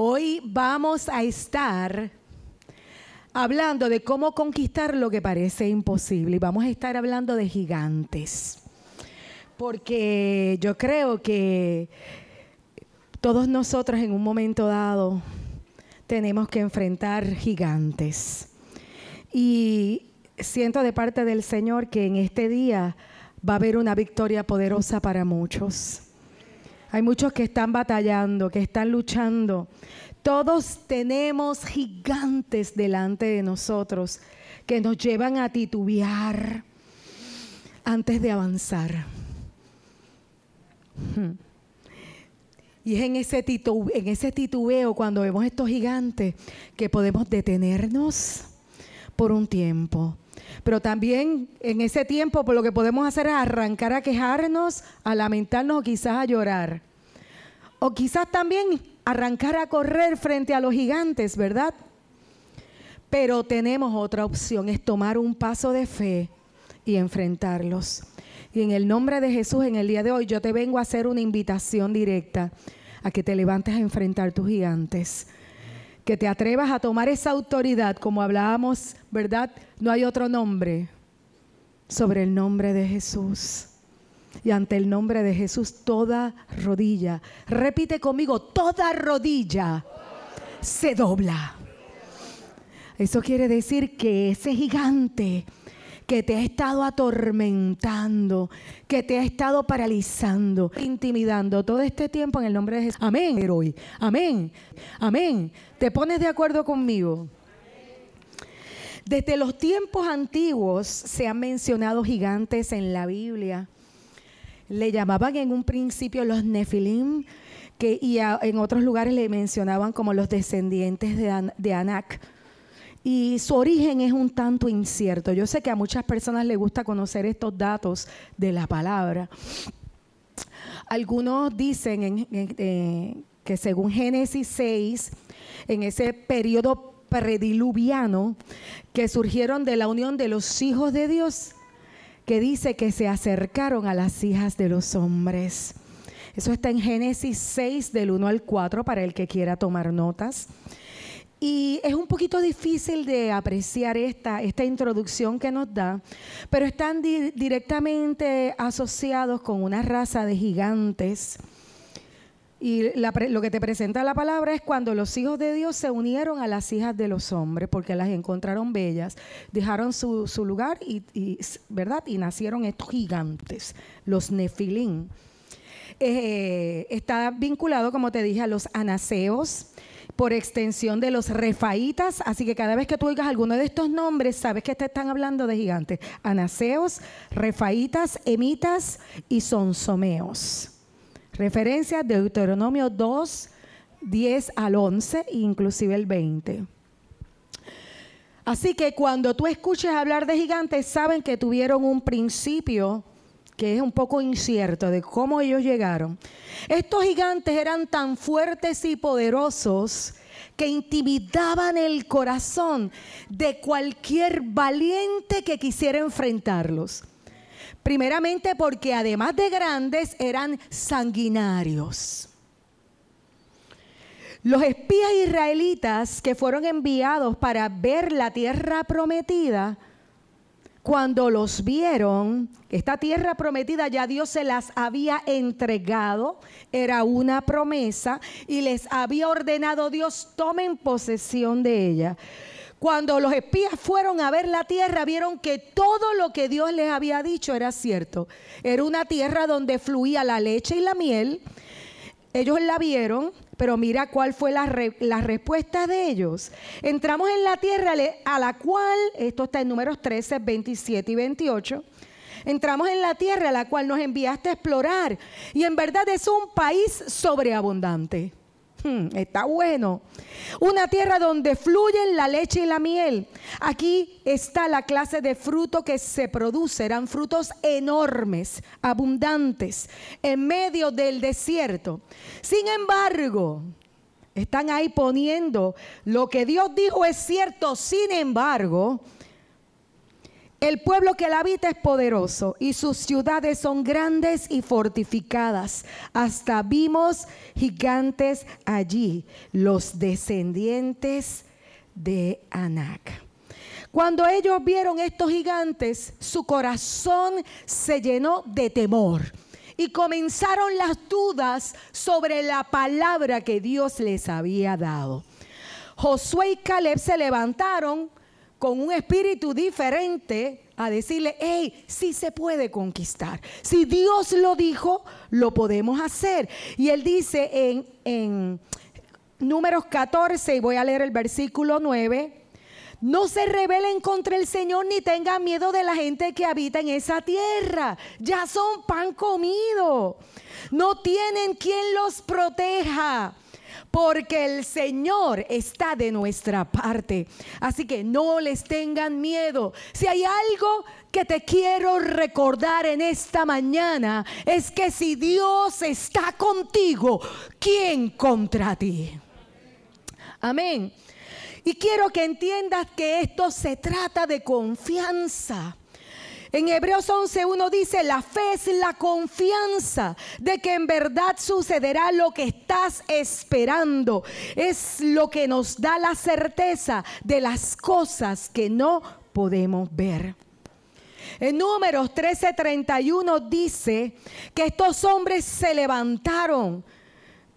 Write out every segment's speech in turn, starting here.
Hoy vamos a estar hablando de cómo conquistar lo que parece imposible y vamos a estar hablando de gigantes. Porque yo creo que todos nosotros en un momento dado tenemos que enfrentar gigantes. Y siento de parte del Señor que en este día va a haber una victoria poderosa para muchos. Hay muchos que están batallando, que están luchando. Todos tenemos gigantes delante de nosotros que nos llevan a titubear antes de avanzar. Hmm. Y es en ese, en ese titubeo cuando vemos estos gigantes que podemos detenernos por un tiempo. Pero también en ese tiempo por lo que podemos hacer es arrancar a quejarnos, a lamentarnos o quizás a llorar. O quizás también arrancar a correr frente a los gigantes, ¿verdad? Pero tenemos otra opción, es tomar un paso de fe y enfrentarlos. Y en el nombre de Jesús, en el día de hoy, yo te vengo a hacer una invitación directa a que te levantes a enfrentar tus gigantes que te atrevas a tomar esa autoridad, como hablábamos, ¿verdad? No hay otro nombre sobre el nombre de Jesús. Y ante el nombre de Jesús, toda rodilla, repite conmigo, toda rodilla se dobla. Eso quiere decir que ese gigante que te ha estado atormentando, que te ha estado paralizando, intimidando todo este tiempo en el nombre de Jesús. Amén, héroe. Amén. Amén. ¿Te pones de acuerdo conmigo? Desde los tiempos antiguos se han mencionado gigantes en la Biblia. Le llamaban en un principio los Nefilim, que, y en otros lugares le mencionaban como los descendientes de, de Anak y su origen es un tanto incierto. Yo sé que a muchas personas les gusta conocer estos datos de la palabra. Algunos dicen eh, que según Génesis 6, en ese periodo prediluviano, que surgieron de la unión de los hijos de Dios, que dice que se acercaron a las hijas de los hombres. Eso está en Génesis 6 del 1 al 4 para el que quiera tomar notas. Y es un poquito difícil de apreciar esta, esta introducción que nos da, pero están directamente asociados con una raza de gigantes. Y lo que te presenta la palabra es cuando los hijos de Dios se unieron a las hijas de los hombres, porque las encontraron bellas, dejaron su, lugar y, ¿verdad? y nacieron estos gigantes, los nefilín. Eh, está vinculado, como te dije, a los anaseos, por extensión de los refaitas. Así que cada vez que tú oigas alguno de estos nombres, sabes que te están hablando de gigantes. Anaseos, refaitas, emitas y sonsomeos. Referencia de Deuteronomio 2, 10 al 11, inclusive el 20. Así que cuando tú escuches hablar de gigantes, saben que tuvieron un principio que es un poco incierto de cómo ellos llegaron. Estos gigantes eran tan fuertes y poderosos que intimidaban el corazón de cualquier valiente que quisiera enfrentarlos. Primeramente porque además de grandes eran sanguinarios. Los espías israelitas que fueron enviados para ver la tierra prometida cuando los vieron, esta tierra prometida ya Dios se las había entregado, era una promesa y les había ordenado Dios tomen posesión de ella. Cuando los espías fueron a ver la tierra, vieron que todo lo que Dios les había dicho era cierto. Era una tierra donde fluía la leche y la miel. Ellos la vieron, pero mira cuál fue la, respuesta de ellos. Entramos en la tierra a la cual, esto está en números 13, 27 y 28. Entramos en la tierra a la cual nos enviaste a explorar. Y en verdad es un país sobreabundante. Hmm, está bueno. Una tierra donde fluyen la leche y la miel. Aquí está la clase de fruto que se produce. Eran frutos enormes, abundantes, en medio del desierto. Sin embargo, están ahí poniendo lo que Dios dijo es cierto. Sin embargo, El pueblo que la habita es poderoso y sus ciudades son grandes y fortificadas. Hasta vimos gigantes allí, los descendientes de Anac. Cuando ellos vieron estos gigantes, su corazón se llenó de temor y comenzaron las dudas sobre la palabra que Dios les había dado. Josué y Caleb se levantaron con un espíritu diferente a decirle, hey, sí se puede conquistar. Si Dios lo dijo, lo podemos hacer. Y él dice en, en números 14, y voy a leer el versículo 9, no se rebelen contra el Señor ni tengan miedo de la gente que habita en esa tierra. Ya son pan comido. No tienen quien los proteja porque el Señor está de nuestra parte. Así que no les tengan miedo. Si hay algo que te quiero recordar en esta mañana, es que si Dios está contigo, ¿quién contra ti? Amén. Y quiero que entiendas que esto se trata de confianza. En Hebreos 11.1 dice, la fe es la confianza de que en verdad sucederá lo que estás esperando. Es lo que nos da la certeza de las cosas que no podemos ver. En números 13:31 dice que estos hombres se levantaron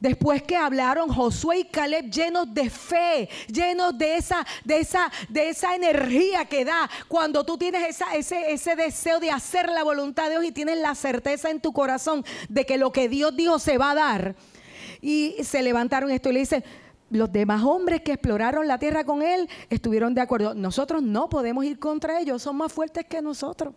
Después que hablaron Josué y Caleb llenos de fe, llenos de esa, de esa, de esa energía que da cuando tú tienes esa, ese, ese deseo de hacer la voluntad de Dios y tienes la certeza en tu corazón de que lo que Dios dijo se va a dar. Y se levantaron esto y le dicen, los demás hombres que exploraron la tierra con él estuvieron de acuerdo. Nosotros no podemos ir contra ellos, son más fuertes que nosotros.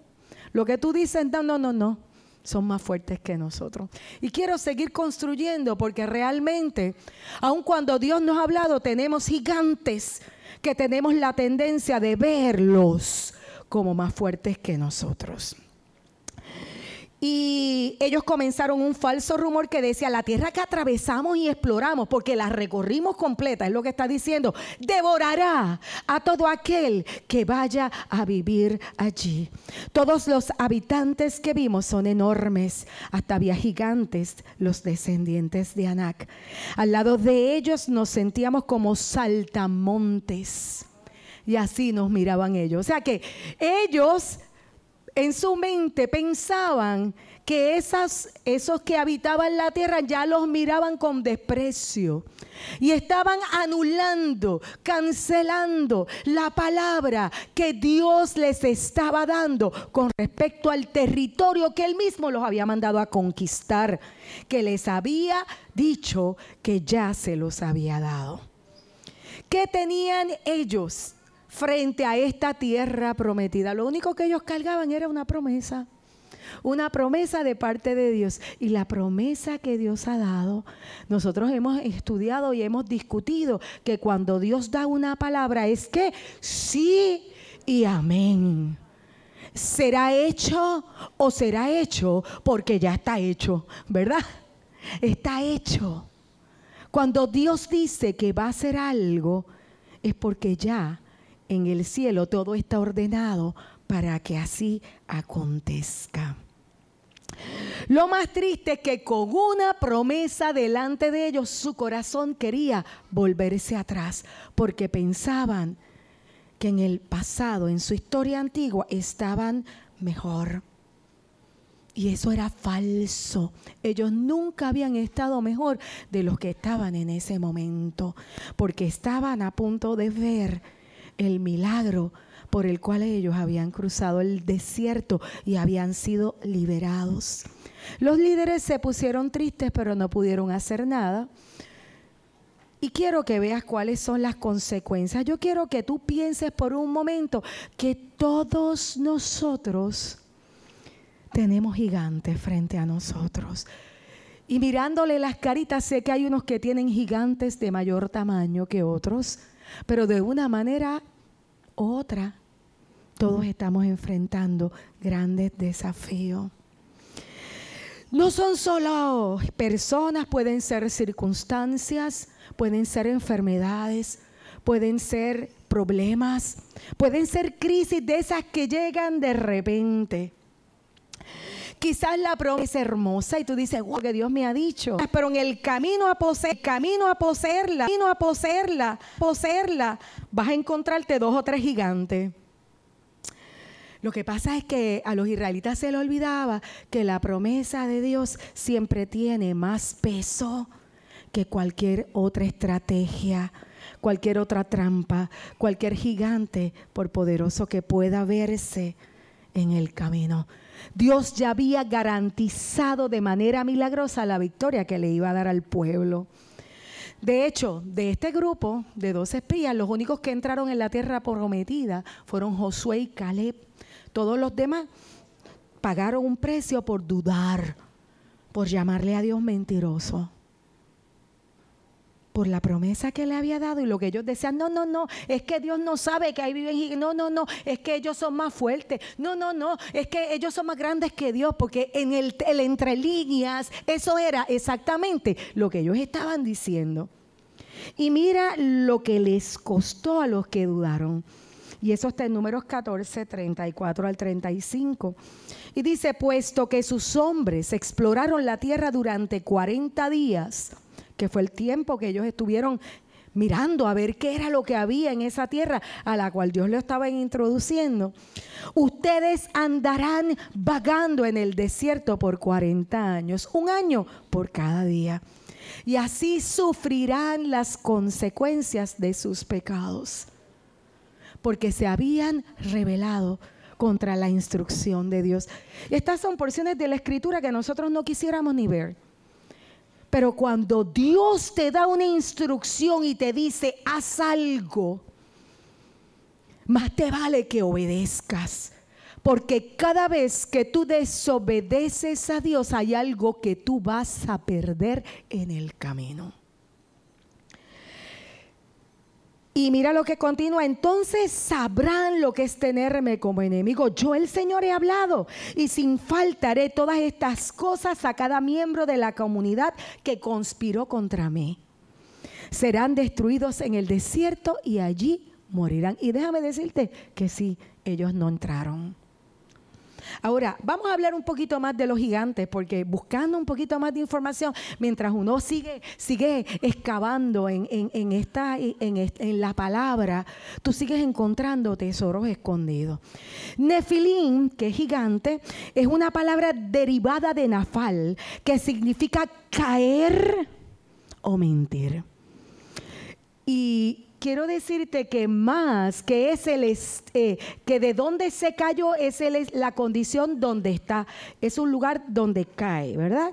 Lo que tú dices, no, no, no, no son más fuertes que nosotros. Y quiero seguir construyendo porque realmente, aun cuando Dios nos ha hablado, tenemos gigantes que tenemos la tendencia de verlos como más fuertes que nosotros. Y ellos comenzaron un falso rumor que decía, la tierra que atravesamos y exploramos, porque la recorrimos completa, es lo que está diciendo, devorará a todo aquel que vaya a vivir allí. Todos los habitantes que vimos son enormes, hasta había gigantes, los descendientes de Anac. Al lado de ellos nos sentíamos como saltamontes. Y así nos miraban ellos. O sea que ellos en su mente pensaban que esos que habitaban la tierra ya los miraban con desprecio y estaban anulando, cancelando la palabra que Dios les estaba dando con respecto al territorio que él mismo los había mandado a conquistar, que les había dicho que ya se los había dado. ¿Qué tenían ellos? Frente a esta tierra prometida. Lo único que ellos cargaban era una promesa. Una promesa de parte de Dios. Y la promesa que Dios ha dado, nosotros hemos estudiado y hemos discutido que cuando Dios da una palabra es que sí y amén. ¿Será hecho o será hecho? Porque ya está hecho, ¿verdad? Está hecho. Cuando Dios dice que va a hacer algo, es porque ya en el cielo todo está ordenado para que así acontezca. Lo más triste es que con una promesa delante de ellos su corazón quería volverse atrás porque pensaban que en el pasado, en su historia antigua, estaban mejor. Y eso era falso. Ellos nunca habían estado mejor de los que estaban en ese momento, porque estaban a punto de ver el milagro por el cual ellos habían cruzado el desierto y habían sido liberados. Los líderes se pusieron tristes, pero no pudieron hacer nada. Y quiero que veas cuáles son las consecuencias. Yo quiero que tú pienses por un momento que todos nosotros tenemos gigantes frente a nosotros. Y mirándole las caritas, sé que hay unos que tienen gigantes de mayor tamaño que otros pero de una manera u otra, todos estamos enfrentando grandes desafíos. No son solo personas, pueden ser circunstancias, pueden ser enfermedades, pueden ser problemas, pueden ser crisis de esas que llegan de repente. Quizás la promesa es hermosa y tú dices, wow, que Dios me ha dicho. Pero en el camino a poseer, camino a poseerla, camino a poseerla, poseerla, vas a encontrarte dos o tres gigantes. Lo que pasa es que a los israelitas se les olvidaba que la promesa de Dios siempre tiene más peso que cualquier otra estrategia, cualquier otra trampa, cualquier gigante, por poderoso que pueda verse en el camino. Dios ya había garantizado de manera milagrosa la victoria que le iba a dar al pueblo. De hecho, de este grupo de dos espías, los únicos que entraron en la tierra prometida fueron Josué y Caleb. Todos los demás pagaron un precio por dudar, por llamarle a Dios mentiroso por la promesa que le había dado y lo que ellos decían, no, no, no, es que Dios no sabe que ahí viven, no, no, no, es que ellos son más fuertes, no, no, no, es que ellos son más grandes que Dios, porque en el, el entre líneas eso era exactamente lo que ellos estaban diciendo. Y mira lo que les costó a los que dudaron. Y eso está en números 14, 34 al 35. Y dice, puesto que sus hombres exploraron la tierra durante 40 días, que fue el tiempo que ellos estuvieron mirando a ver qué era lo que había en esa tierra a la cual Dios le estaba introduciendo. Ustedes andarán vagando en el desierto por 40 años, un año por cada día. Y así sufrirán las consecuencias de sus pecados, porque se habían revelado contra la instrucción de Dios. Estas son porciones de la escritura que nosotros no quisiéramos ni ver. Pero cuando Dios te da una instrucción y te dice, haz algo, más te vale que obedezcas. Porque cada vez que tú desobedeces a Dios hay algo que tú vas a perder en el camino. Y mira lo que continúa, entonces sabrán lo que es tenerme como enemigo. Yo el Señor he hablado y sin falta haré todas estas cosas a cada miembro de la comunidad que conspiró contra mí. Serán destruidos en el desierto y allí morirán. Y déjame decirte que sí, ellos no entraron. Ahora, vamos a hablar un poquito más de los gigantes, porque buscando un poquito más de información, mientras uno sigue, sigue excavando en, esta, en, la palabra, tú sigues encontrando tesoros escondidos. Nefilín, que es gigante, es una palabra derivada de nafal, que significa caer o mentir. Y quiero decirte que más que es el eh, que de donde se cayó es la condición donde está, es un lugar donde cae, ¿verdad?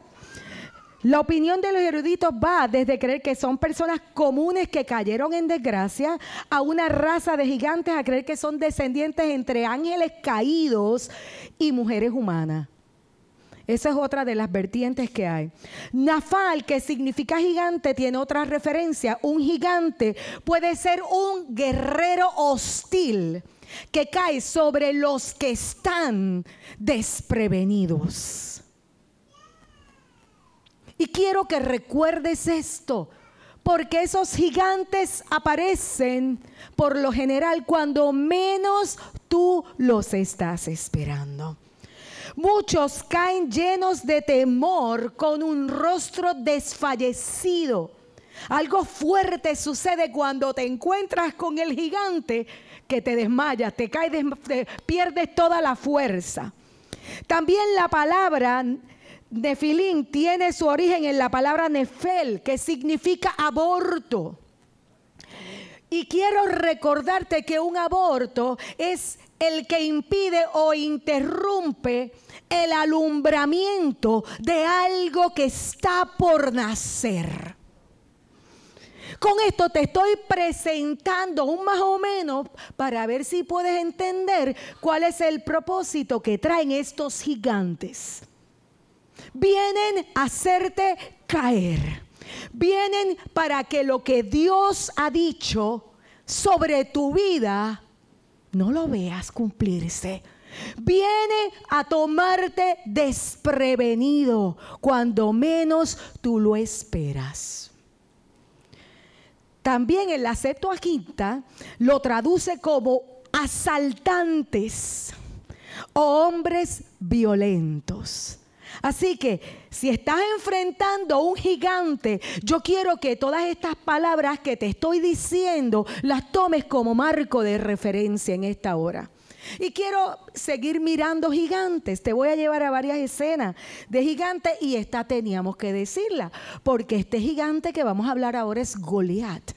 La opinión de los eruditos va desde creer que son personas comunes que cayeron en desgracia a una raza de gigantes a creer que son descendientes entre ángeles caídos y mujeres humanas. Esa es otra de las vertientes que hay. Nafal, que significa gigante, tiene otra referencia. Un gigante puede ser un guerrero hostil que cae sobre los que están desprevenidos. Y quiero que recuerdes esto, porque esos gigantes aparecen por lo general cuando menos tú los estás esperando. Muchos caen llenos de temor con un rostro desfallecido. Algo fuerte sucede cuando te encuentras con el gigante que te desmayas, te caes, pierdes toda la fuerza. También la palabra Nefilín tiene su origen en la palabra Nefel, que significa aborto. Y quiero recordarte que un aborto es el que impide o interrumpe el alumbramiento de algo que está por nacer. Con esto te estoy presentando un más o menos para ver si puedes entender cuál es el propósito que traen estos gigantes. Vienen a hacerte caer. Vienen para que lo que Dios ha dicho sobre tu vida no lo veas cumplirse. Viene a tomarte desprevenido cuando menos tú lo esperas. también en la Septuaginta lo traduce como asaltantes o hombres violentos. Así que si estás enfrentando a un gigante, yo quiero que todas estas palabras que te estoy diciendo las tomes como marco de referencia en esta hora. Y quiero seguir mirando gigantes. Te voy a llevar a varias escenas de gigantes y esta teníamos que decirla, porque este gigante que vamos a hablar ahora es Goliat.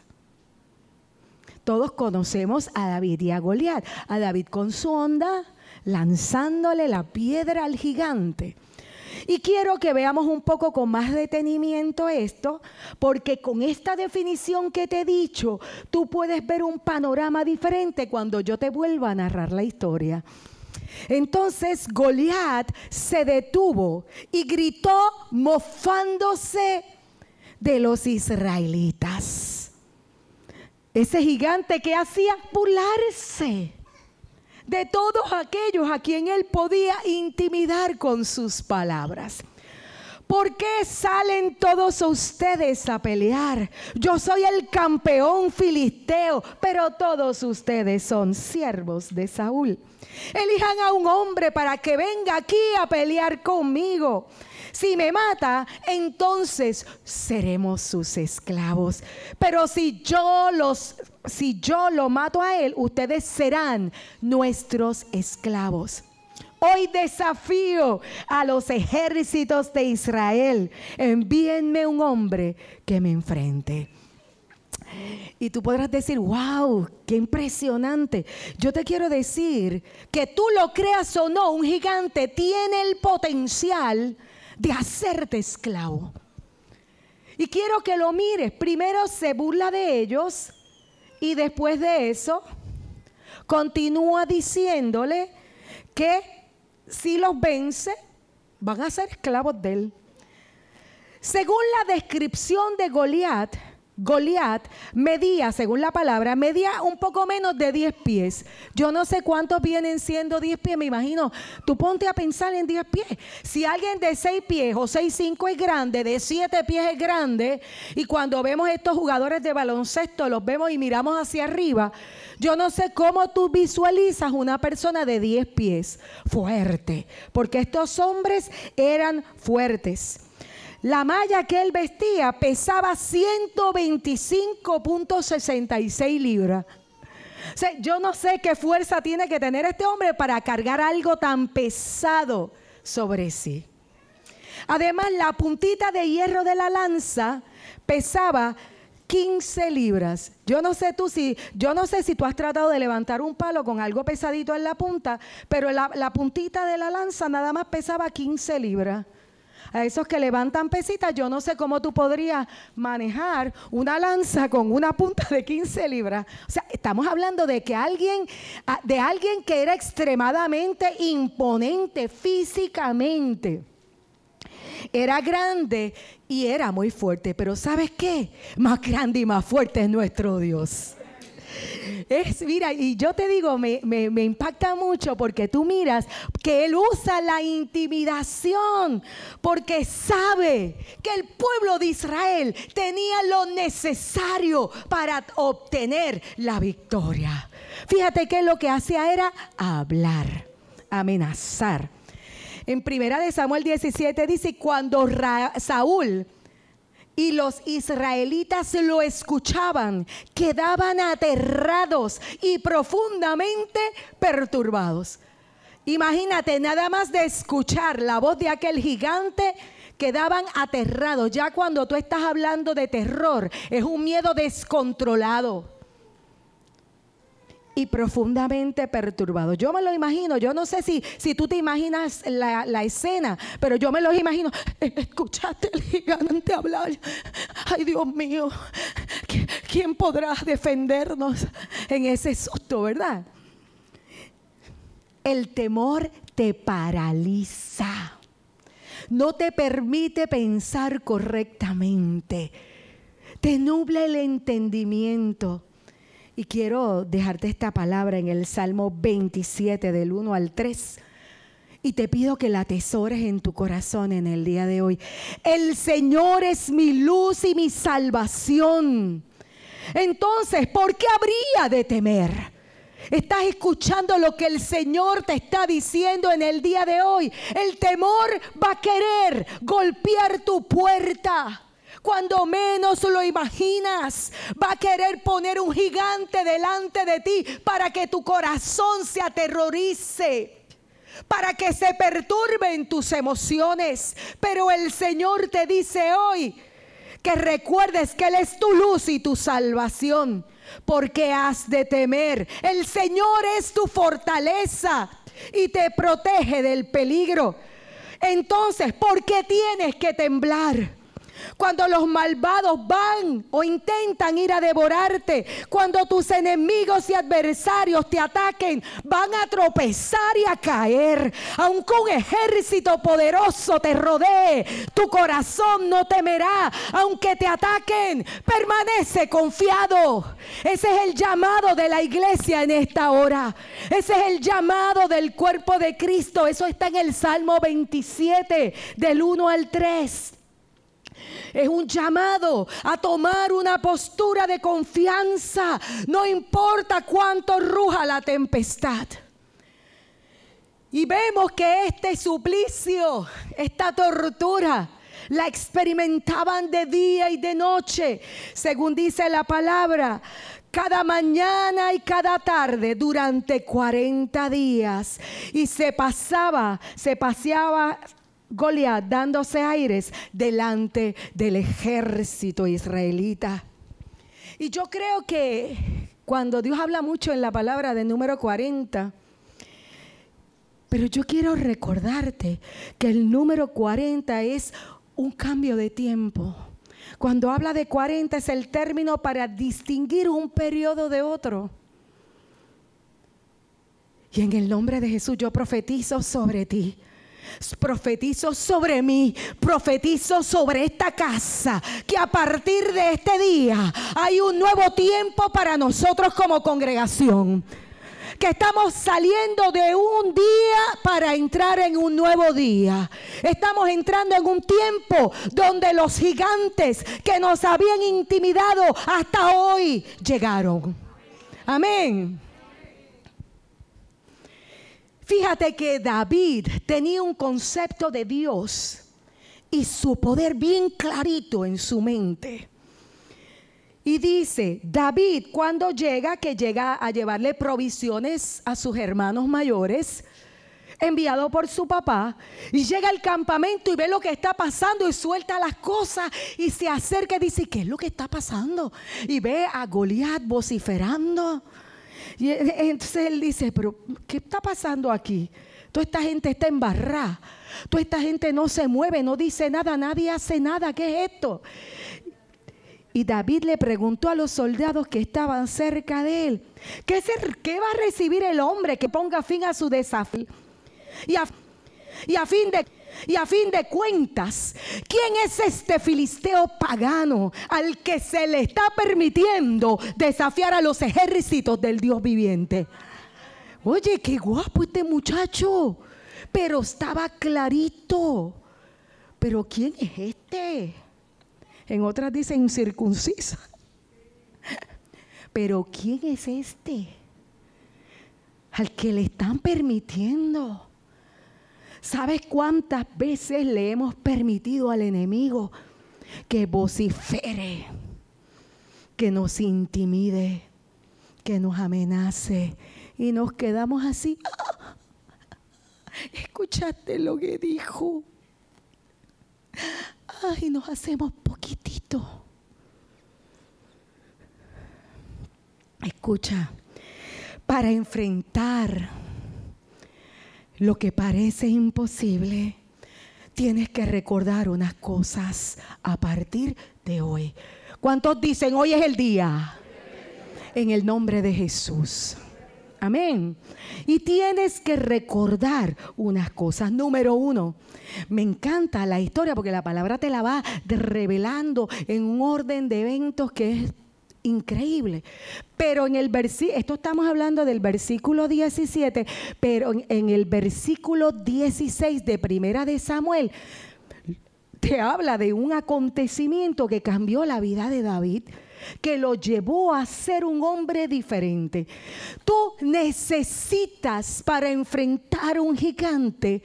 Todos conocemos a David y a Goliat. A David con su onda lanzándole la piedra al gigante. Y quiero que veamos un poco con más detenimiento esto, porque con esta definición que te he dicho, tú puedes ver un panorama diferente cuando yo te vuelva a narrar la historia. Entonces Goliat se detuvo y gritó mofándose de los israelitas. Ese gigante que hacía burlarse de todos aquellos a quien él podía intimidar con sus palabras. ¿Por qué salen todos ustedes a pelear? Yo soy el campeón filisteo, pero todos ustedes son siervos de Saúl. Elijan a un hombre para que venga aquí a pelear conmigo. Si me mata, entonces seremos sus esclavos. Pero si yo los si yo lo mato a él, ustedes serán nuestros esclavos. Hoy desafío a los ejércitos de Israel. Envíenme un hombre que me enfrente. Y tú podrás decir, wow, qué impresionante. Yo te quiero decir que tú lo creas o no, un gigante tiene el potencial de hacerte esclavo. Y quiero que lo mires. Primero se burla de ellos y después de eso continúa diciéndole que si los vence, van a ser esclavos de él. Según la descripción de Goliat, Goliat medía, según la palabra, medía un poco menos de 10 pies. Yo no sé cuántos vienen siendo 10 pies, me imagino. Tú ponte a pensar en 10 pies. Si alguien de 6 pies o 6, 5 es grande, de 7 pies es grande, y cuando vemos estos jugadores de baloncesto, los vemos y miramos hacia arriba, yo no sé cómo tú visualizas una persona de 10 pies fuerte, porque estos hombres eran fuertes. La malla que él vestía pesaba 125.66 libras. O sea, yo no sé qué fuerza tiene que tener este hombre para cargar algo tan pesado sobre sí. Además, la puntita de hierro de la lanza pesaba 15 libras. Yo no sé tú si, yo no sé si tú has tratado de levantar un palo con algo pesadito en la punta, pero la, la puntita de la lanza nada más pesaba 15 libras a esos que levantan pesitas, yo no sé cómo tú podrías manejar una lanza con una punta de 15 libras. O sea, estamos hablando de que alguien, ah, de alguien que era extremadamente imponente físicamente. Era grande y era muy fuerte, pero ¿sabes qué? Más grande y más fuerte es nuestro Dios. Es, mira, y yo te digo, me, me, impacta mucho porque tú miras que Él usa la intimidación porque sabe que el pueblo de Israel tenía lo necesario para obtener la victoria. Fíjate que lo que hacía era hablar, amenazar. En primera de Samuel 17 dice, cuando Saúl y los israelitas lo escuchaban, quedaban aterrados y profundamente perturbados. Imagínate, nada más de escuchar la voz de aquel gigante, quedaban aterrados. Ya cuando tú estás hablando de terror, es un miedo descontrolado y profundamente perturbado. Yo me lo imagino, yo no sé si, si tú te imaginas la, la escena, pero yo me lo imagino. Escuchaste el gigante hablar. Ay, Dios mío, ¿quién podrá defendernos en ese susto, verdad? El temor te paraliza. No te permite pensar correctamente. Te nubla el entendimiento y quiero dejarte esta palabra en el Salmo 27 del 1 al 3. Y te pido que la atesores en tu corazón en el día de hoy. El Señor es mi luz y mi salvación. Entonces, ¿por qué habría de temer? Estás escuchando lo que el Señor te está diciendo en el día de hoy. El temor va a querer golpear tu puerta. Cuando menos lo imaginas, va a querer poner un gigante delante de ti para que tu corazón se aterrorice para que se perturben tus emociones. Pero el Señor te dice hoy que recuerdes que Él es tu luz y tu salvación porque has de temer. El Señor es tu fortaleza y te protege del peligro. Entonces, ¿por qué tienes que temblar? Cuando los malvados van o intentan ir a devorarte, cuando tus enemigos y adversarios te ataquen, van a tropezar y a caer. Aunque un ejército poderoso te rodee, tu corazón no temerá. Aunque te ataquen, permanece confiado. Ese es el llamado de la iglesia en esta hora. Ese es el llamado del cuerpo de Cristo. Eso está en el Salmo 27, del 1 al 3. Es un llamado a tomar una postura de confianza. No importa cuánto ruja la tempestad. Y vemos que este suplicio, esta tortura, la experimentaban de día y de noche, según dice la palabra, cada mañana y cada tarde durante 40 días. Y se pasaba, se paseaba Goliat dándose aires delante del ejército israelita. Y yo creo que cuando Dios habla mucho en la palabra de número 40, pero yo quiero recordarte que el número 40 es un cambio de tiempo. Cuando habla de 40 es el término para distinguir un periodo de otro. Y en el nombre de Jesús yo profetizo sobre ti Profetizo sobre mí, profetizo sobre esta casa, que a partir de este día hay un nuevo tiempo para nosotros como congregación. Que estamos saliendo de un día para entrar en un nuevo día. Estamos entrando en un tiempo donde los gigantes que nos habían intimidado hasta hoy llegaron. Amén. Fíjate que David tenía un concepto de Dios y su poder bien clarito en su mente. Y dice, David cuando llega, que llega a llevarle provisiones a sus hermanos mayores, enviado por su papá, y llega al campamento y ve lo que está pasando y suelta las cosas y se acerca y dice, ¿qué es lo que está pasando? Y ve a Goliat vociferando y entonces él dice, pero ¿qué está pasando aquí? Toda esta gente está embarrada. Toda esta gente no se mueve, no dice nada, nadie hace nada. ¿Qué es esto? Y David le preguntó a los soldados que estaban cerca de él, ¿qué, va a recibir el hombre que ponga fin a su desafío? Y a fin de y a fin de cuentas, ¿quién es este filisteo pagano al que se le está permitiendo desafiar a los ejércitos del Dios viviente? Oye, qué guapo este muchacho, pero estaba clarito. Pero ¿quién es este? En otras dicen circuncisa. Pero ¿quién es este? Al que le están permitiendo ¿Sabes cuántas veces le hemos permitido al enemigo que vocifere, que nos intimide, que nos amenace y nos quedamos así? ¿Escuchaste lo que dijo? Ay, nos hacemos poquitito. Escucha, para enfrentar lo que parece imposible, tienes que recordar unas cosas a partir de hoy. ¿Cuántos dicen hoy es el día? En el nombre de Jesús. Amén. Y tienes que recordar unas cosas. Número uno, me encanta la historia porque la palabra te la va revelando en un orden de eventos que es increíble. Pero en el versículo, esto estamos hablando del versículo 17, pero en, el versículo 16 de Primera de Samuel, te habla de un acontecimiento que cambió la vida de David, que lo llevó a ser un hombre diferente. Tú necesitas para enfrentar un gigante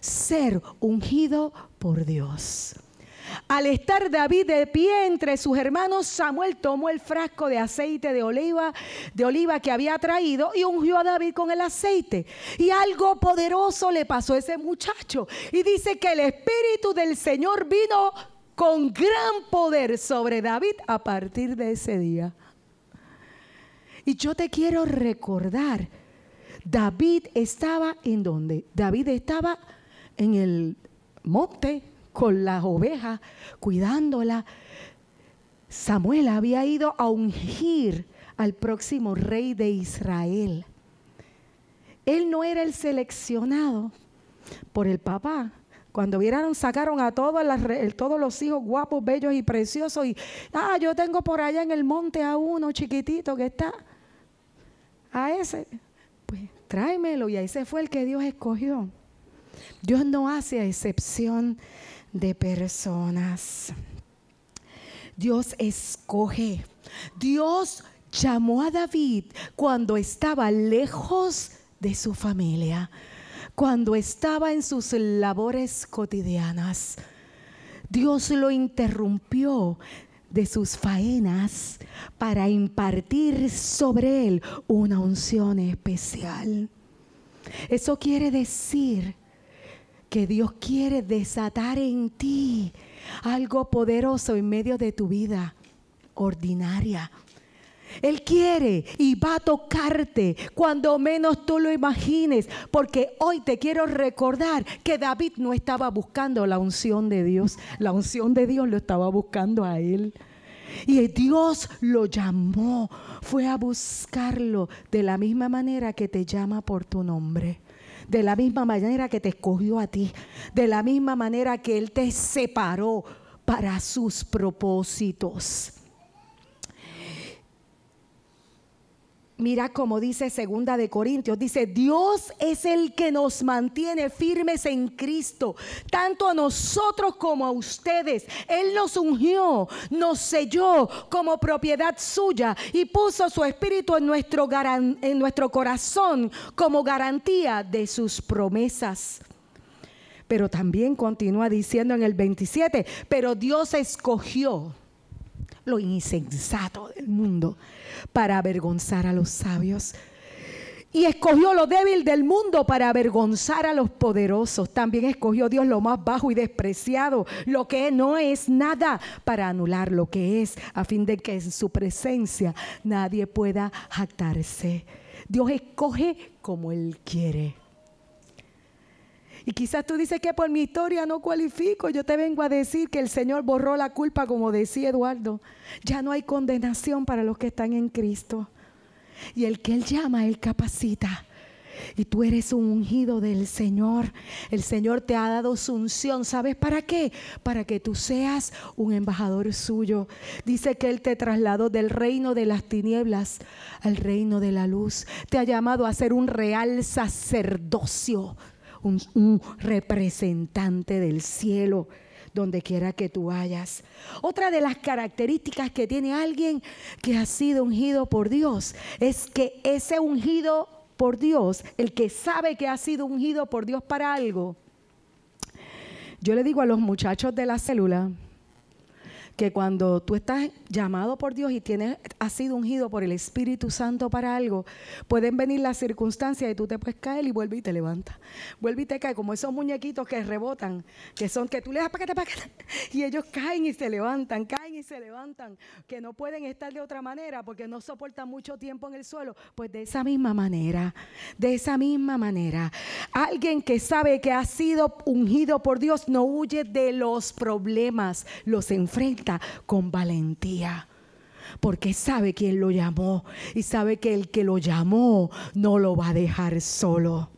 ser ungido por Dios. Al estar David de pie entre sus hermanos, Samuel tomó el frasco de aceite de oliva, de oliva que había traído y ungió a David con el aceite. Y algo poderoso le pasó a ese muchacho. Y dice que el Espíritu del Señor vino con gran poder sobre David a partir de ese día. Y yo te quiero recordar, David estaba en donde? David estaba en el monte con las ovejas, cuidándolas. Samuel había ido a ungir al próximo rey de Israel. Él no era el seleccionado por el papá. Cuando vieron, sacaron a todos, los hijos guapos, bellos y preciosos. Y, ah, yo tengo por allá en el monte a uno chiquitito que está. A ese, pues tráemelo. Y ese fue el que Dios escogió. Dios no hace excepción de personas. Dios escoge. Dios llamó a David cuando estaba lejos de su familia, cuando estaba en sus labores cotidianas. Dios lo interrumpió de sus faenas para impartir sobre él una unción especial. Eso quiere decir que Dios quiere desatar en ti algo poderoso en medio de tu vida ordinaria. Él quiere y va a tocarte cuando menos tú lo imagines, porque hoy te quiero recordar que David no estaba buscando la unción de Dios, la unción de Dios lo estaba buscando a él. Y Dios lo llamó, fue a buscarlo de la misma manera que te llama por tu nombre de la misma manera que te escogió a ti, de la misma manera que Él te separó para sus propósitos. Mira como dice segunda de Corintios, dice, Dios es el que nos mantiene firmes en Cristo, tanto a nosotros como a ustedes. Él nos ungió, nos selló como propiedad suya y puso su espíritu en nuestro, en nuestro corazón como garantía de sus promesas. Pero también continúa diciendo en el 27, pero Dios escogió lo insensato del mundo para avergonzar a los sabios. Y escogió lo débil del mundo para avergonzar a los poderosos. También escogió Dios lo más bajo y despreciado, lo que no es nada, para anular lo que es, a fin de que en su presencia nadie pueda jactarse. Dios escoge como Él quiere. Y quizás tú dices que por mi historia no cualifico. Yo te vengo a decir que el Señor borró la culpa, como decía Eduardo. Ya no hay condenación para los que están en Cristo. Y el que Él llama, Él capacita. Y tú eres un ungido del Señor. El Señor te ha dado su unción. ¿Sabes para qué? Para que tú seas un embajador suyo. Dice que Él te trasladó del reino de las tinieblas al reino de la luz. Te ha llamado a ser un real sacerdocio un, representante del cielo donde quiera que tú vayas. Otra de las características que tiene alguien que ha sido ungido por Dios es que ese ungido por Dios, el que sabe que ha sido ungido por Dios para algo, yo le digo a los muchachos de la célula, que cuando tú estás llamado por Dios y tienes, has sido ungido por el Espíritu Santo para algo, pueden venir las circunstancias y tú te puedes caer y vuelve y te levantas. Vuelve y te cae, como esos muñequitos que rebotan, que son que tú le das paquete, paquete, y ellos caen y se levantan, caen y se levantan, que no pueden estar de otra manera porque no soportan mucho tiempo en el suelo. Pues de esa misma manera, de esa misma manera, alguien que sabe que ha sido ungido por Dios no huye de los problemas, los enfrenta con valentía. Porque sabe quién lo llamó y sabe que el que lo llamó no lo va a dejar solo.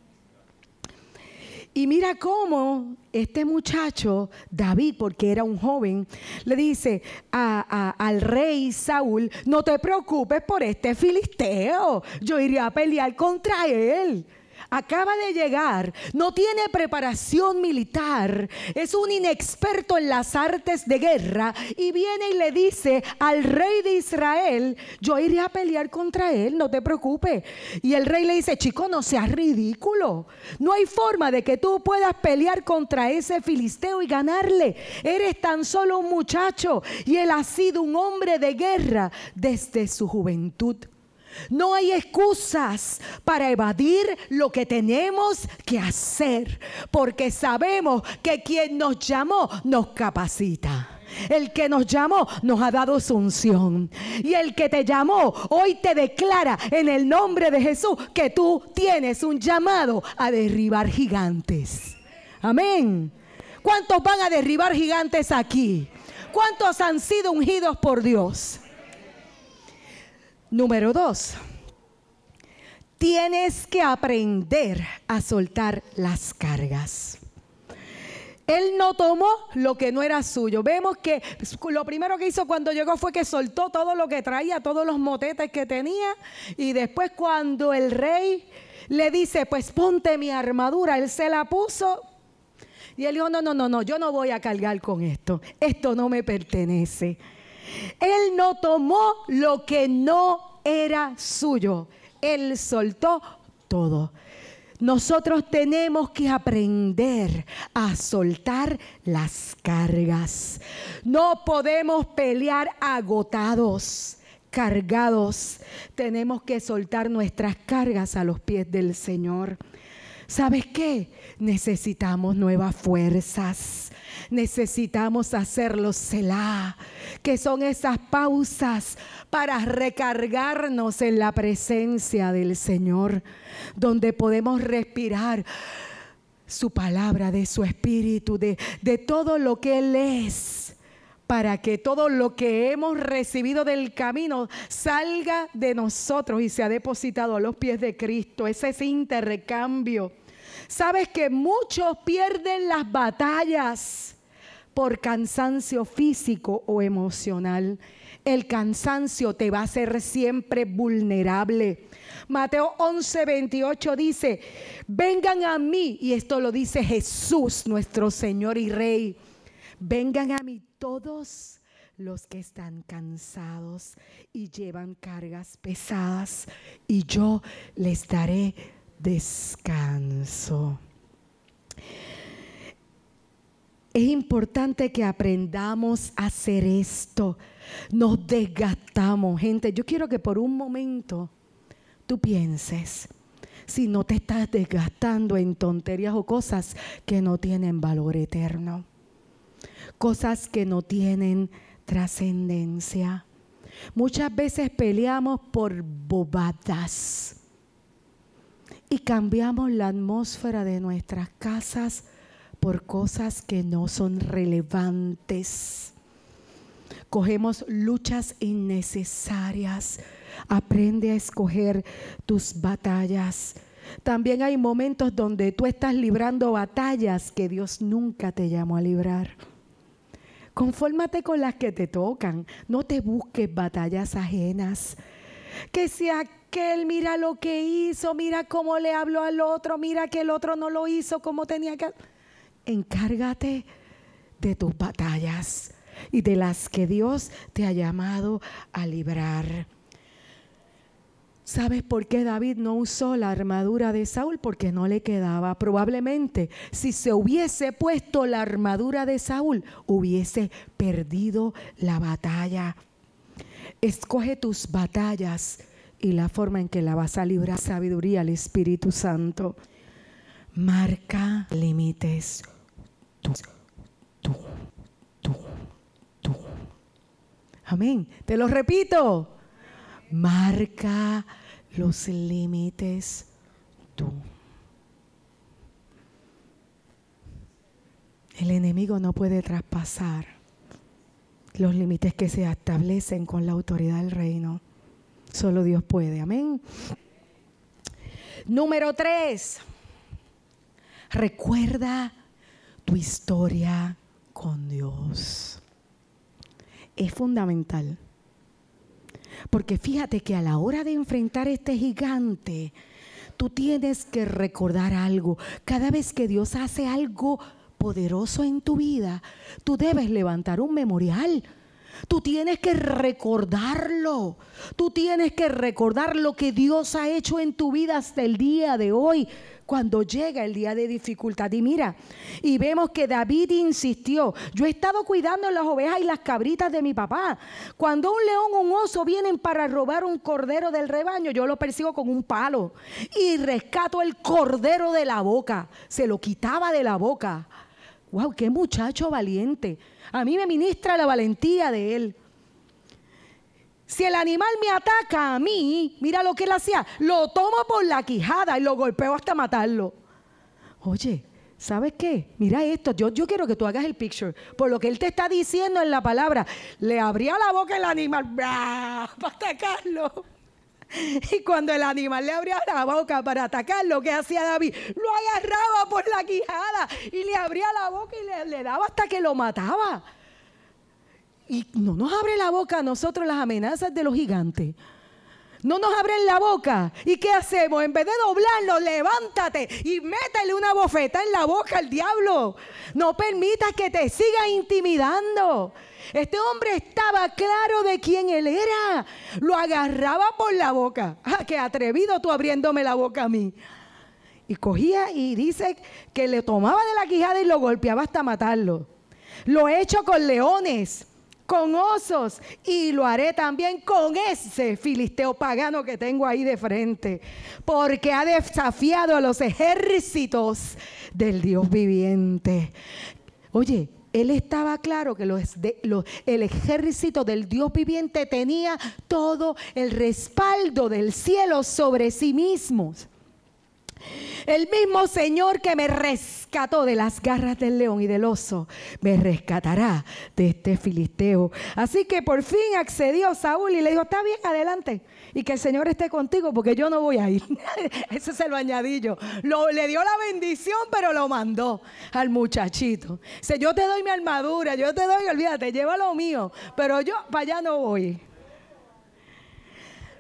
Y mira cómo este muchacho, David, porque era un joven, le dice al rey Saúl, no te preocupes por este filisteo, yo iré a pelear contra él. Acaba de llegar, no tiene preparación militar, es un inexperto en las artes de guerra y viene y le dice al rey de Israel, yo iré a pelear contra él, no te preocupes. Y el rey le dice, chico, no seas ridículo. No hay forma de que tú puedas pelear contra ese filisteo y ganarle. Eres tan solo un muchacho y él ha sido un hombre de guerra desde su juventud. No hay excusas para evadir lo que tenemos que hacer, porque sabemos que quien nos llamó nos capacita. El que nos llamó nos ha dado su unción. Y el que te llamó hoy te declara en el nombre de Jesús que tú tienes un llamado a derribar gigantes. Amén. ¿Cuántos van a derribar gigantes aquí? ¿Cuántos han sido ungidos por Dios? Número dos, tienes que aprender a soltar las cargas. Él no tomó lo que no era suyo. Vemos que lo primero que hizo cuando llegó fue que soltó todo lo que traía, todos los motetes que tenía. Y después cuando el rey le dice, pues ponte mi armadura, él se la puso. Y él dijo, no, no, no, no, yo no voy a cargar con esto. Esto no me pertenece. Él no tomó lo que no era suyo. Él soltó todo. Nosotros tenemos que aprender a soltar las cargas. No podemos pelear agotados, cargados. Tenemos que soltar nuestras cargas a los pies del Señor. ¿Sabes qué? Necesitamos nuevas fuerzas. Necesitamos hacerlo Selah, que son esas pausas para recargarnos en la presencia del Señor, donde podemos respirar su palabra, de su espíritu, de, de todo lo que Él es para que todo lo que hemos recibido del camino salga de nosotros y sea depositado a los pies de Cristo. Ese es intercambio. Sabes que muchos pierden las batallas por cansancio físico o emocional. El cansancio te va a hacer siempre vulnerable. Mateo 11, 28 dice, vengan a mí, y esto lo dice Jesús, nuestro Señor y Rey, vengan a mí todos los que están cansados y llevan cargas pesadas, y yo les daré descanso. Es importante que aprendamos a hacer esto. Nos desgastamos, gente. Yo quiero que por un momento tú pienses si no te estás desgastando en tonterías o cosas que no tienen valor eterno. Cosas que no tienen trascendencia. Muchas veces peleamos por bobadas y cambiamos la atmósfera de nuestras casas por cosas que no son relevantes. Cogemos luchas innecesarias. Aprende a escoger tus batallas. También hay momentos donde tú estás librando batallas que Dios nunca te llamó a librar. Confórmate con las que te tocan. No te busques batallas ajenas. Que si aquel mira lo que hizo, mira cómo le habló al otro, mira que el otro no lo hizo como tenía que encárgate de tus batallas y de las que Dios te ha llamado a librar. ¿Sabes por qué David no usó la armadura de Saúl? Porque no le quedaba. Probablemente si se hubiese puesto la armadura de Saúl, hubiese perdido la batalla. Escoge tus batallas y la forma en que la vas a librar. Sabiduría al Espíritu Santo. Marca límites tú, tú, tú, tú. Amén. Te lo repito. Marca los límites tú. El enemigo no puede traspasar los límites que se establecen con la autoridad del reino. Solo Dios puede. Amén. Número tres. Recuerda tu historia con Dios. Es fundamental. Porque fíjate que a la hora de enfrentar este gigante, tú tienes que recordar algo. Cada vez que Dios hace algo poderoso en tu vida, tú debes levantar un memorial. Tú tienes que recordarlo. Tú tienes que recordar lo que Dios ha hecho en tu vida hasta el día de hoy cuando llega el día de dificultad. Y mira, y vemos que David insistió, yo he estado cuidando las ovejas y las cabritas de mi papá. Cuando un león o un oso vienen para robar un cordero del rebaño, yo lo persigo con un palo y rescato el cordero de la boca. Se lo quitaba de la boca. ¡Wow! ¡Qué muchacho valiente! A mí me ministra la valentía de él. Si el animal me ataca a mí, mira lo que él hacía, lo tomo por la quijada y lo golpeo hasta matarlo. Oye, ¿sabes qué? Mira esto, yo, yo quiero que tú hagas el picture. Por lo que él te está diciendo en la palabra, le abría la boca el animal para atacarlo. Y cuando el animal le abría la boca para atacarlo, ¿qué hacía David? Lo agarraba por la quijada y le abría la boca y le, le daba hasta que lo mataba. Y no nos abre la boca a nosotros las amenazas de los gigantes. No nos abren la boca. ¿Y qué hacemos? En vez de doblarlo, levántate y métele una bofeta en la boca al diablo. No permitas que te siga intimidando. Este hombre estaba claro de quién él era. Lo agarraba por la boca. Ah, qué atrevido tú abriéndome la boca a mí. Y cogía y dice que le tomaba de la quijada y lo golpeaba hasta matarlo. Lo he hecho con leones con osos y lo haré también con ese filisteo pagano que tengo ahí de frente, porque ha desafiado a los ejércitos del Dios viviente. Oye, él estaba claro que el ejército del Dios viviente tenía todo el respaldo del cielo sobre sí mismos. El mismo Señor que me rescató de las garras del león y del oso, me rescatará de este filisteo. Así que por fin accedió Saúl y le dijo, está bien, adelante. Y que el Señor esté contigo porque yo no voy a ir. Ese es lo añadillo. Lo, le dio la bendición, pero lo mandó al muchachito. Dice, yo te doy mi armadura, yo te doy, olvídate, lleva lo mío, pero yo para allá no voy.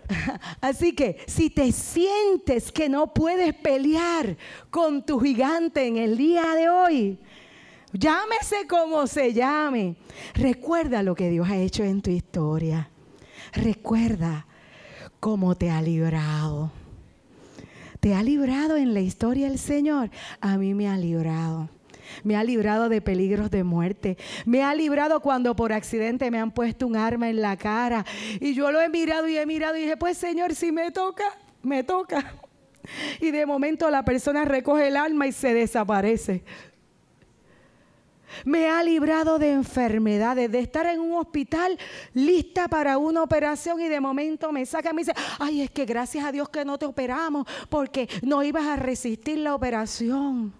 Así que si te sientes que no puedes pelear con tu gigante en el día de hoy, llámese como se llame, recuerda lo que Dios ha hecho en tu historia. Recuerda cómo te ha librado. ¿Te ha librado en la historia el Señor? A mí me ha librado me ha librado de peligros de muerte, me ha librado cuando por accidente me han puesto un arma en la cara y yo lo he mirado y he mirado y dije, pues Señor, si me toca, me toca. Y de momento la persona recoge el arma y se desaparece. Me ha librado de enfermedades, de estar en un hospital lista para una operación y de momento me saca y me dice, ay, es que gracias a Dios que no te operamos porque no ibas a resistir la operación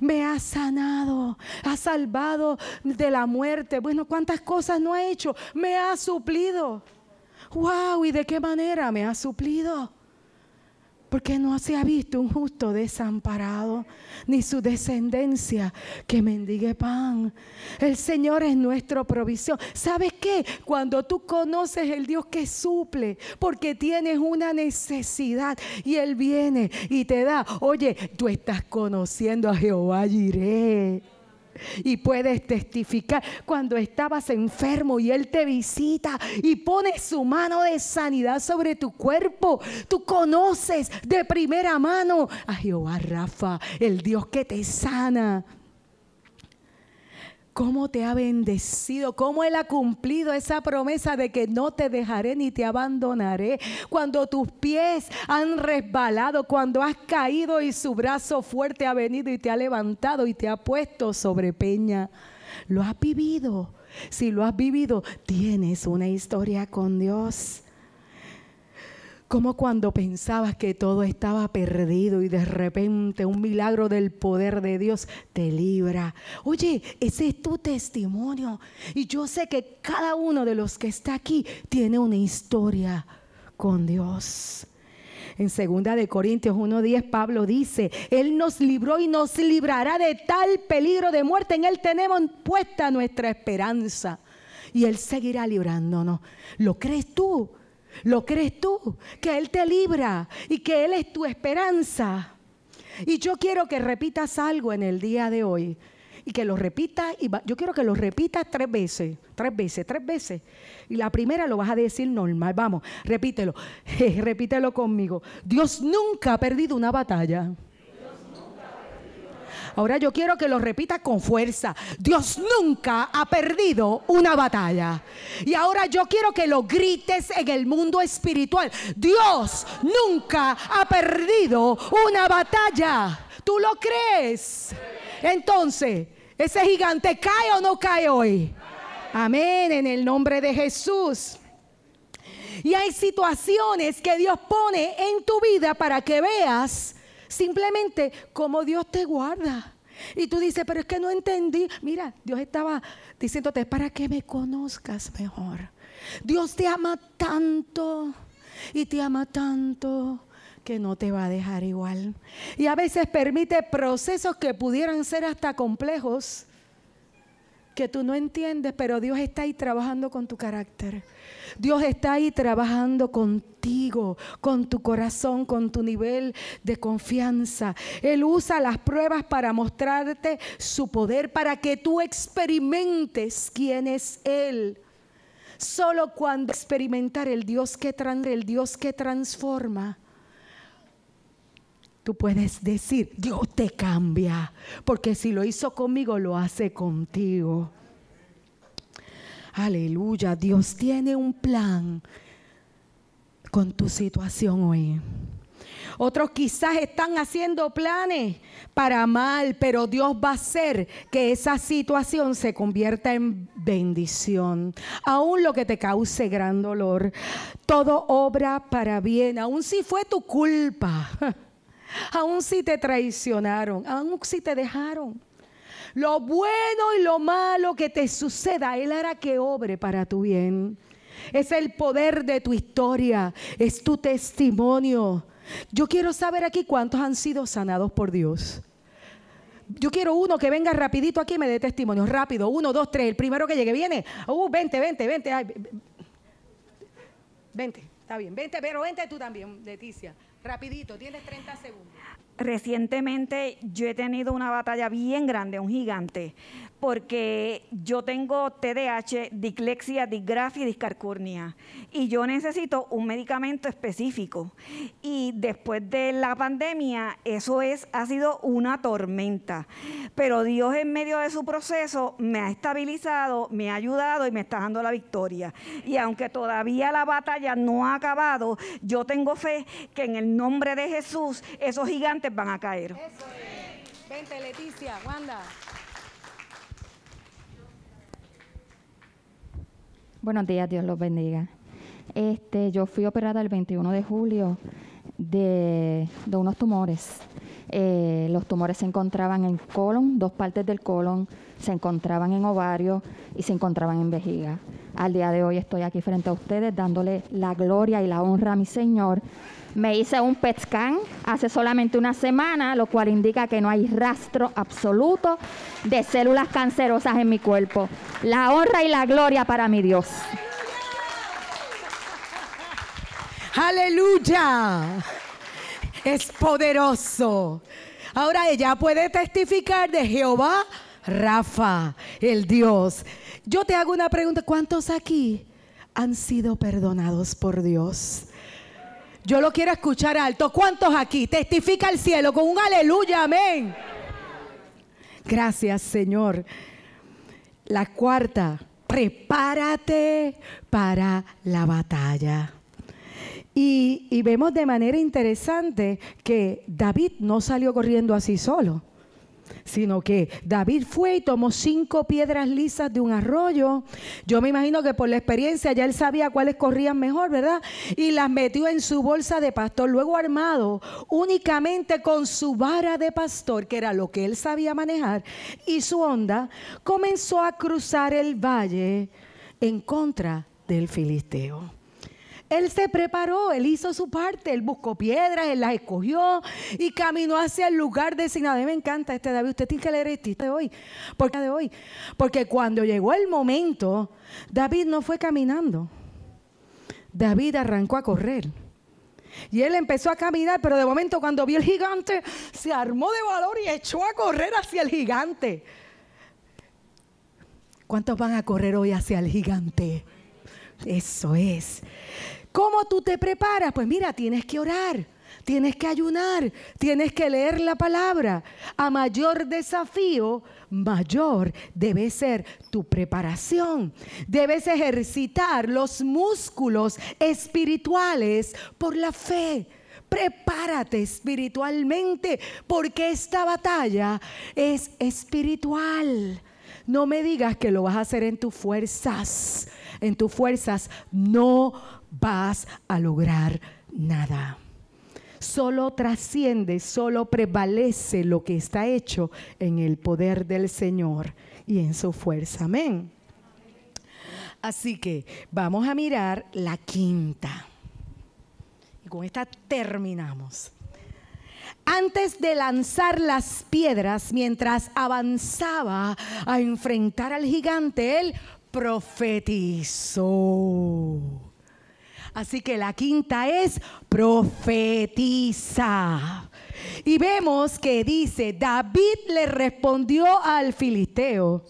me ha sanado, ha salvado de la muerte. Bueno, ¿cuántas cosas no ha hecho? Me ha suplido. ¡Wow! ¿Y de qué manera me ha suplido? Porque no se ha visto un justo desamparado, ni su descendencia que mendigue pan. El Señor es nuestra provisión. ¿Sabes qué? Cuando tú conoces el Dios que suple, porque tienes una necesidad y Él viene y te da. Oye, tú estás conociendo a Jehová Jireh y puedes testificar cuando estabas enfermo y Él te visita y pone su mano de sanidad sobre tu cuerpo. Tú conoces de primera mano a Jehová Rafa, el Dios que te sana cómo te ha bendecido, cómo Él ha cumplido esa promesa de que no te dejaré ni te abandonaré. Cuando tus pies han resbalado, cuando has caído y su brazo fuerte ha venido y te ha levantado y te ha puesto sobre peña. Lo has vivido. Si lo has vivido, tienes una historia con Dios. Como cuando pensabas que todo estaba perdido y de repente un milagro del poder de Dios te libra. Oye, ese es tu testimonio. Y yo sé que cada uno de los que está aquí tiene una historia con Dios. En segunda de Corintios 1:10 Pablo dice, él nos libró y nos librará de tal peligro de muerte. En él tenemos puesta nuestra esperanza y él seguirá librándonos. ¿Lo crees tú? ¿Lo crees tú? Que Él te libra y que Él es tu esperanza. Y yo quiero que repitas algo en el día de hoy. Y que lo repitas, y yo quiero que lo repitas tres veces, tres veces, tres veces. Y la primera lo vas a decir normal. Vamos, repítelo, repítelo conmigo. Dios nunca ha perdido una batalla. Ahora yo quiero que lo repita con fuerza. Dios nunca ha perdido una batalla. Y ahora yo quiero que lo grites en el mundo espiritual. Dios nunca ha perdido una batalla. ¿Tú lo crees? Entonces, ¿ese gigante cae o no cae hoy? Amén, en el nombre de Jesús. Y hay situaciones que Dios pone en tu vida para que veas Simplemente como Dios te guarda. Y tú dices, pero es que no entendí. Mira, Dios estaba diciéndote, para que me conozcas mejor. Dios te ama tanto y te ama tanto que no te va a dejar igual. Y a veces permite procesos que pudieran ser hasta complejos, que tú no entiendes, pero Dios está ahí trabajando con tu carácter. Dios está ahí trabajando contigo, con tu corazón, con tu nivel de confianza. Él usa las pruebas para mostrarte su poder, para que tú experimentes quién es Él. Solo cuando experimentar el Dios que, el Dios que transforma, tú puedes decir, Dios te cambia, porque si lo hizo conmigo, lo hace contigo. Aleluya, Dios tiene un plan con tu situación hoy. Otros quizás están haciendo planes para mal, pero Dios va a hacer que esa situación se convierta en bendición. Aún lo que te cause gran dolor, todo obra para bien, aún si fue tu culpa, aún si te traicionaron, aún si te dejaron. Lo bueno y lo malo que te suceda, Él hará que obre para tu bien. Es el poder de tu historia, es tu testimonio. Yo quiero saber aquí cuántos han sido sanados por Dios. Yo quiero uno que venga rapidito aquí y me dé testimonio. Rápido, uno, dos, tres. El primero que llegue viene. Uh, vente, vente, vente. vente, está bien. Vente, pero vente tú también, Leticia. Rapidito, tienes 30 segundos recientemente yo he tenido una batalla bien grande, un gigante, porque yo tengo TDAH, dislexia, disgrafia y discarcurnia. Y yo necesito un medicamento específico. Y después de la pandemia, eso es, ha sido una tormenta. Pero Dios en medio de su proceso me ha estabilizado, me ha ayudado y me está dando la victoria. Y aunque todavía la batalla no ha acabado, yo tengo fe que en el nombre de Jesús esos gigantes van a caer. Eso es. Vente, Leticia, Wanda. Buenos días, Dios los bendiga. Este, yo fui operada el 21 de julio de, unos tumores. Eh, los tumores se encontraban en colon, dos partes del colon, se encontraban en ovario y se encontraban en vejiga. Al día de hoy estoy aquí frente a ustedes dándole la gloria y la honra a mi Señor. Me hice un PET scan hace solamente una semana, lo cual indica que no hay rastro absoluto de células cancerosas en mi cuerpo. La honra y la gloria para mi Dios. Aleluya. Es poderoso. Ahora ella puede testificar de Jehová Rafa, el Dios. Yo te hago una pregunta, ¿cuántos aquí han sido perdonados por Dios? Yo lo quiero escuchar alto. ¿Cuántos aquí? Testifica el cielo con un aleluya, amén. Gracias, Señor. La cuarta, prepárate para la batalla. Y, y, vemos de manera interesante que David no salió corriendo así solo sino que David fue y tomó cinco piedras lisas de un arroyo. Yo me imagino que por la experiencia ya él sabía cuáles corrían mejor, ¿verdad? Y las metió en su bolsa de pastor. Luego armado únicamente con su vara de pastor, que era lo que él sabía manejar, y su onda, comenzó a cruzar el valle en contra del filisteo. Él se preparó, él hizo su parte, él buscó piedras, él las escogió y caminó hacia el lugar designado. A mí me encanta este David, usted tiene que leer este de hoy, porque de hoy, porque cuando llegó el momento, David no fue caminando. David arrancó a correr. Y él empezó a caminar, pero de momento cuando vio el gigante, se armó de valor y echó a correr hacia el gigante. ¿Cuántos van a correr hoy hacia el gigante? Eso es. ¿Cómo tú te preparas? Pues mira, tienes que orar, tienes que ayunar, tienes que leer la palabra. A mayor desafío, mayor debe ser tu preparación. Debes ejercitar los músculos espirituales por la fe. Prepárate espiritualmente porque esta batalla es espiritual. No me digas que lo vas a hacer en tus fuerzas. En tus fuerzas no vas a lograr nada. Solo trasciende, solo prevalece lo que está hecho en el poder del Señor y en su fuerza. Amén. Así que vamos a mirar la quinta. Y con esta terminamos. Antes de lanzar las piedras, mientras avanzaba a enfrentar al gigante, él profetizó. Así que la quinta es profetiza. Y vemos que dice, David le respondió al filisteo.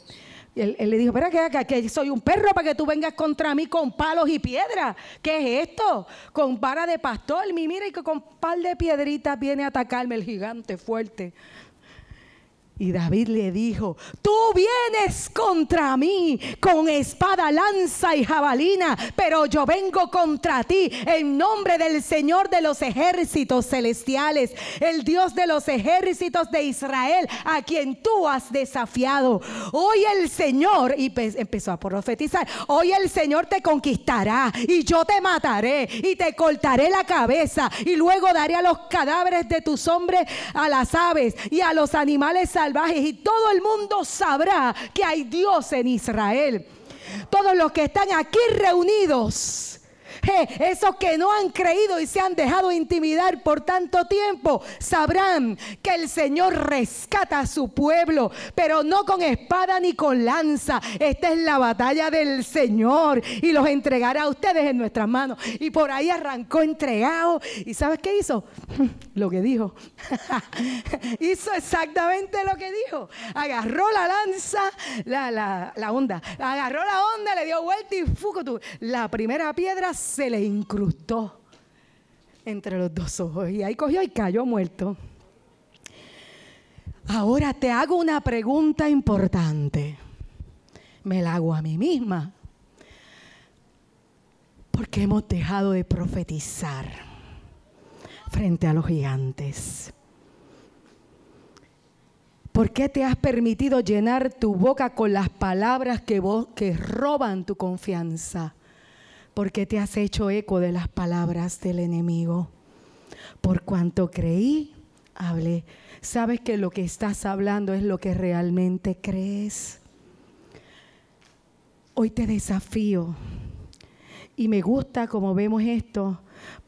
Él, le dijo, espera que, soy un perro para que tú vengas contra mí con palos y piedras. ¿Qué es esto? Con vara de pastor. Mira y que con par de piedritas viene a atacarme el gigante fuerte. Y David le dijo, tú vienes contra mí con espada, lanza y jabalina, pero yo vengo contra ti en nombre del Señor de los ejércitos celestiales, el Dios de los ejércitos de Israel, a quien tú has desafiado. Hoy el Señor, y empezó a profetizar, hoy el Señor te conquistará y yo te mataré y te cortaré la cabeza y luego daré a los cadáveres de tus hombres, a las aves y a los animales salvajes y todo el mundo sabrá que hay Dios en Israel. Todos los que están aquí reunidos esos que no han creído y se han dejado intimidar por tanto tiempo, sabrán que el Señor rescata a su pueblo, pero no con espada ni con lanza. Esta es la batalla del Señor y los entregará a ustedes en nuestras manos. Y por ahí arrancó entregado. ¿Y sabes qué hizo? Lo que dijo. hizo exactamente lo que dijo. Agarró la lanza, la, onda. Agarró la onda, le dio vuelta y fuco, la primera piedra se le incrustó entre los dos ojos y ahí cogió y cayó muerto. Ahora te hago una pregunta importante. Me la hago a mí misma. ¿Por qué hemos dejado de profetizar frente a los gigantes? ¿Por qué te has permitido llenar tu boca con las palabras que, que roban tu confianza? Porque te has hecho eco de las palabras del enemigo. Por cuanto creí, hablé. Sabes que lo que estás hablando es lo que realmente crees. Hoy te desafío. Y me gusta como vemos esto,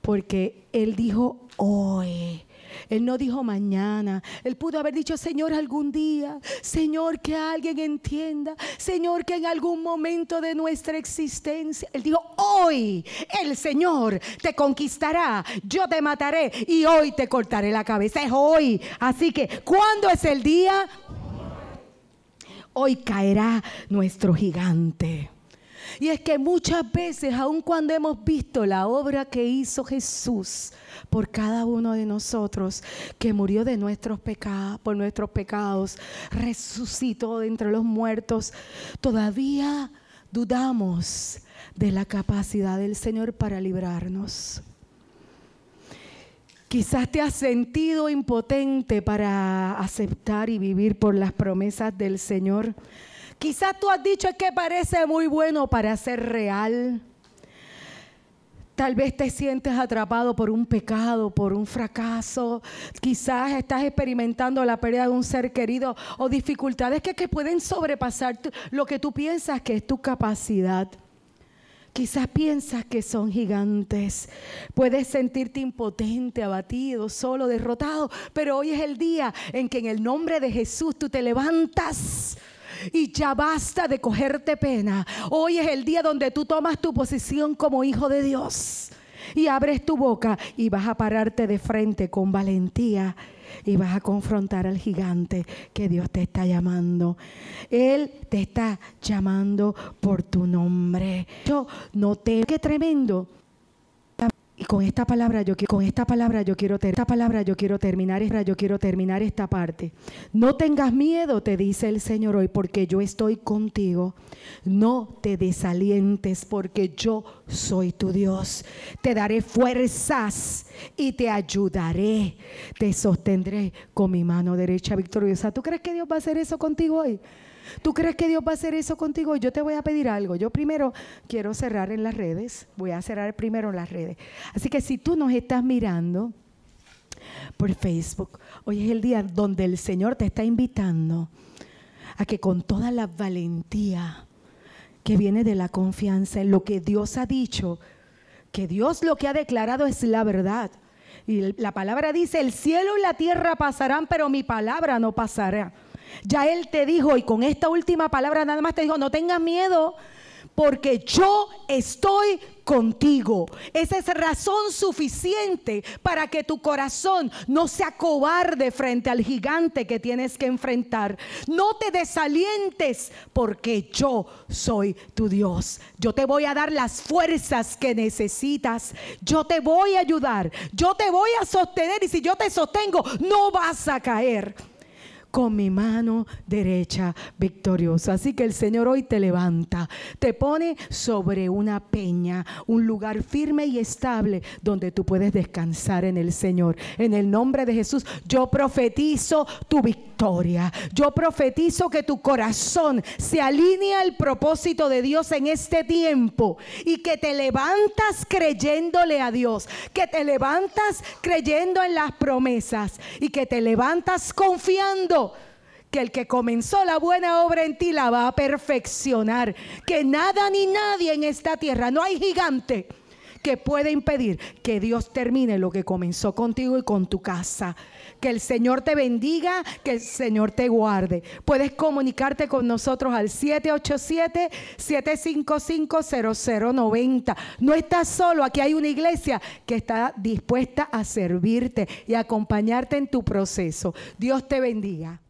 porque Él dijo hoy. Él no dijo mañana. Él pudo haber dicho, Señor, algún día. Señor, que alguien entienda. Señor, que en algún momento de nuestra existencia. Él dijo, hoy el Señor te conquistará. Yo te mataré y hoy te cortaré la cabeza. Es hoy. Así que, ¿cuándo es el día? Hoy caerá nuestro gigante. Y es que muchas veces, aun cuando hemos visto la obra que hizo Jesús por cada uno de nosotros, que murió de nuestros pecados, por nuestros pecados, resucitó de entre los muertos, todavía dudamos de la capacidad del Señor para librarnos. Quizás te has sentido impotente para aceptar y vivir por las promesas del Señor. Quizás tú has dicho que parece muy bueno para ser real. Tal vez te sientes atrapado por un pecado, por un fracaso. Quizás estás experimentando la pérdida de un ser querido o dificultades que, que pueden sobrepasar lo que tú piensas que es tu capacidad. Quizás piensas que son gigantes. Puedes sentirte impotente, abatido, solo, derrotado. Pero hoy es el día en que en el nombre de Jesús tú te levantas y ya basta de cogerte pena. Hoy es el día donde tú tomas tu posición como hijo de Dios y abres tu boca y vas a pararte de frente con valentía y vas a confrontar al gigante que Dios te está llamando. Él te está llamando por tu nombre. Yo no te qué tremendo y con esta palabra yo con esta palabra yo quiero esta palabra yo quiero terminar yo quiero terminar esta parte. No tengas miedo, te dice el Señor hoy, porque yo estoy contigo. No te desalientes, porque yo soy tu Dios. Te daré fuerzas y te ayudaré. Te sostendré con mi mano derecha victoriosa. ¿Tú crees que Dios va a hacer eso contigo hoy? ¿Tú crees que Dios va a hacer eso contigo? Yo te voy a pedir algo. Yo primero quiero cerrar en las redes. Voy a cerrar primero en las redes. Así que si tú nos estás mirando por Facebook, hoy es el día donde el Señor te está invitando a que con toda la valentía que viene de la confianza en lo que Dios ha dicho, que Dios lo que ha declarado es la verdad. Y la palabra dice, el cielo y la tierra pasarán, pero mi palabra no pasará. Ya Él te dijo, y con esta última palabra nada más te dijo, no tengas miedo, porque yo estoy contigo. Esa es razón suficiente para que tu corazón no sea cobarde frente al gigante que tienes que enfrentar. No te desalientes porque yo soy tu Dios. Yo te voy a dar las fuerzas que necesitas. Yo te voy a ayudar. Yo te voy a sostener y si yo te sostengo, no vas a caer con mi mano derecha victoriosa. Así que el Señor hoy te levanta, te pone sobre una peña, un lugar firme y estable donde tú puedes descansar en el Señor. En el nombre de Jesús, yo profetizo tu victoria. Yo profetizo que tu corazón se alinea al propósito de Dios en este tiempo y que te levantas creyéndole a Dios, que te levantas creyendo en las promesas y que te levantas confiando que el que comenzó la buena obra en ti la va a perfeccionar. Que nada ni nadie en esta tierra, no hay gigante que puede impedir que Dios termine lo que comenzó contigo y con tu casa. Que el Señor te bendiga, que el Señor te guarde. Puedes comunicarte con nosotros al 787-755-0090. No estás solo, aquí hay una iglesia que está dispuesta a servirte y acompañarte en tu proceso. Dios te bendiga.